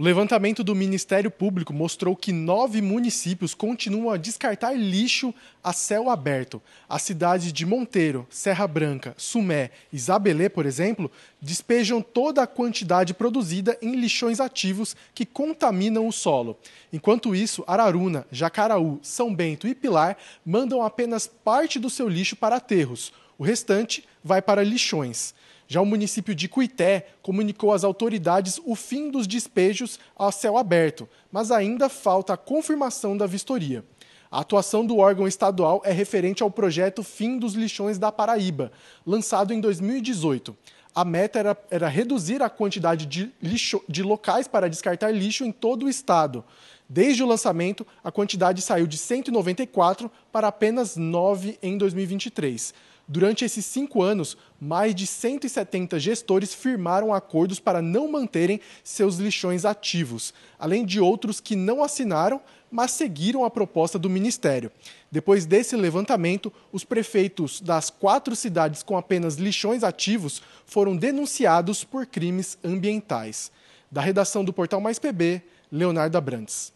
O levantamento do Ministério Público mostrou que nove municípios continuam a descartar lixo a céu aberto. As cidades de Monteiro, Serra Branca, Sumé e Zabelê, por exemplo, despejam toda a quantidade produzida em lixões ativos que contaminam o solo. Enquanto isso, Araruna, Jacaraú, São Bento e Pilar mandam apenas parte do seu lixo para aterros. O restante vai para lixões. Já o município de Cuité comunicou às autoridades o fim dos despejos a céu aberto, mas ainda falta a confirmação da vistoria. A atuação do órgão estadual é referente ao projeto Fim dos Lixões da Paraíba, lançado em 2018. A meta era, era reduzir a quantidade de, lixo, de locais para descartar lixo em todo o estado. Desde o lançamento, a quantidade saiu de 194 para apenas 9 em 2023. Durante esses cinco anos, mais de 170 gestores firmaram acordos para não manterem seus lixões ativos, além de outros que não assinaram, mas seguiram a proposta do Ministério. Depois desse levantamento, os prefeitos das quatro cidades com apenas lixões ativos foram denunciados por crimes ambientais. Da redação do portal Mais PB, Leonardo Abrantes.